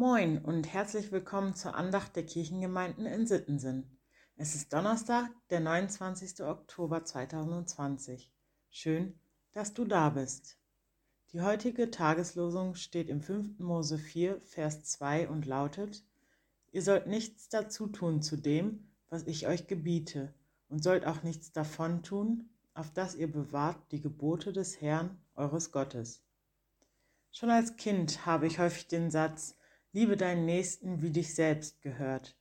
Moin und herzlich willkommen zur Andacht der Kirchengemeinden in Sittensen. Es ist Donnerstag, der 29. Oktober 2020. Schön, dass du da bist. Die heutige Tageslosung steht im 5. Mose 4, Vers 2 und lautet: Ihr sollt nichts dazu tun zu dem, was ich euch gebiete, und sollt auch nichts davon tun, auf dass ihr bewahrt die Gebote des Herrn, eures Gottes. Schon als Kind habe ich häufig den Satz Liebe deinen Nächsten wie dich selbst gehört.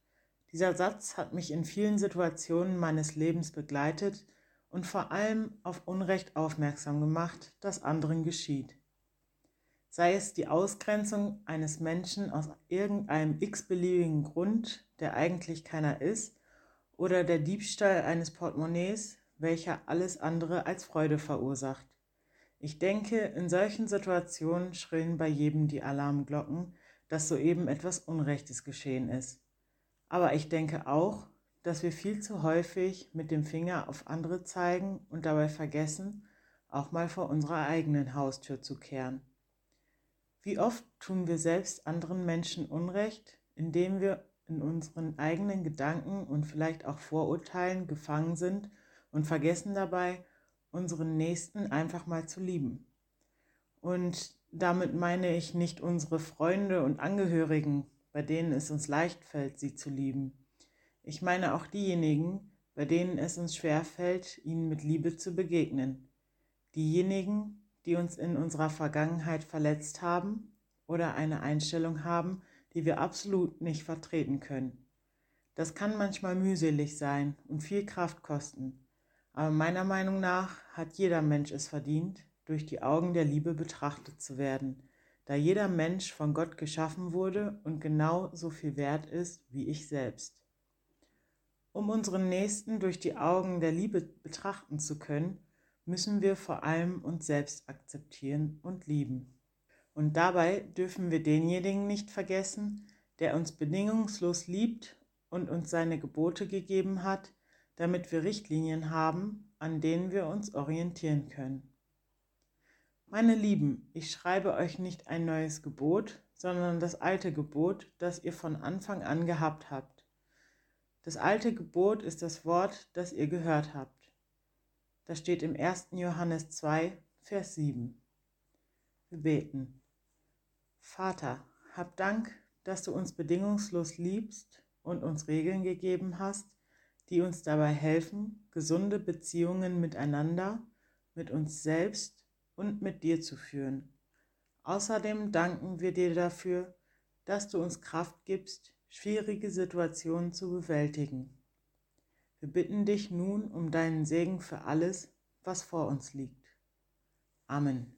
Dieser Satz hat mich in vielen Situationen meines Lebens begleitet und vor allem auf Unrecht aufmerksam gemacht, das anderen geschieht. Sei es die Ausgrenzung eines Menschen aus irgendeinem x-beliebigen Grund, der eigentlich keiner ist, oder der Diebstahl eines Portemonnaies, welcher alles andere als Freude verursacht. Ich denke, in solchen Situationen schrillen bei jedem die Alarmglocken, dass soeben etwas Unrechtes geschehen ist. Aber ich denke auch, dass wir viel zu häufig mit dem Finger auf andere zeigen und dabei vergessen, auch mal vor unserer eigenen Haustür zu kehren. Wie oft tun wir selbst anderen Menschen Unrecht, indem wir in unseren eigenen Gedanken und vielleicht auch Vorurteilen gefangen sind und vergessen dabei, unseren Nächsten einfach mal zu lieben. Und damit meine ich nicht unsere Freunde und Angehörigen, bei denen es uns leicht fällt, sie zu lieben. Ich meine auch diejenigen, bei denen es uns schwer fällt, ihnen mit Liebe zu begegnen. Diejenigen, die uns in unserer Vergangenheit verletzt haben oder eine Einstellung haben, die wir absolut nicht vertreten können. Das kann manchmal mühselig sein und viel Kraft kosten, aber meiner Meinung nach hat jeder Mensch es verdient, durch die Augen der Liebe betrachtet zu werden, da jeder Mensch von Gott geschaffen wurde und genau so viel wert ist wie ich selbst. Um unseren Nächsten durch die Augen der Liebe betrachten zu können, müssen wir vor allem uns selbst akzeptieren und lieben. Und dabei dürfen wir denjenigen nicht vergessen, der uns bedingungslos liebt und uns seine Gebote gegeben hat, damit wir Richtlinien haben, an denen wir uns orientieren können. Meine Lieben, ich schreibe euch nicht ein neues Gebot, sondern das alte Gebot, das ihr von Anfang an gehabt habt. Das alte Gebot ist das Wort, das ihr gehört habt. Das steht im 1. Johannes 2, Vers 7. Wir beten. Vater, hab Dank, dass du uns bedingungslos liebst und uns Regeln gegeben hast, die uns dabei helfen, gesunde Beziehungen miteinander, mit uns selbst und mit dir zu führen. Außerdem danken wir dir dafür, dass du uns Kraft gibst, schwierige Situationen zu bewältigen. Wir bitten dich nun um deinen Segen für alles, was vor uns liegt. Amen.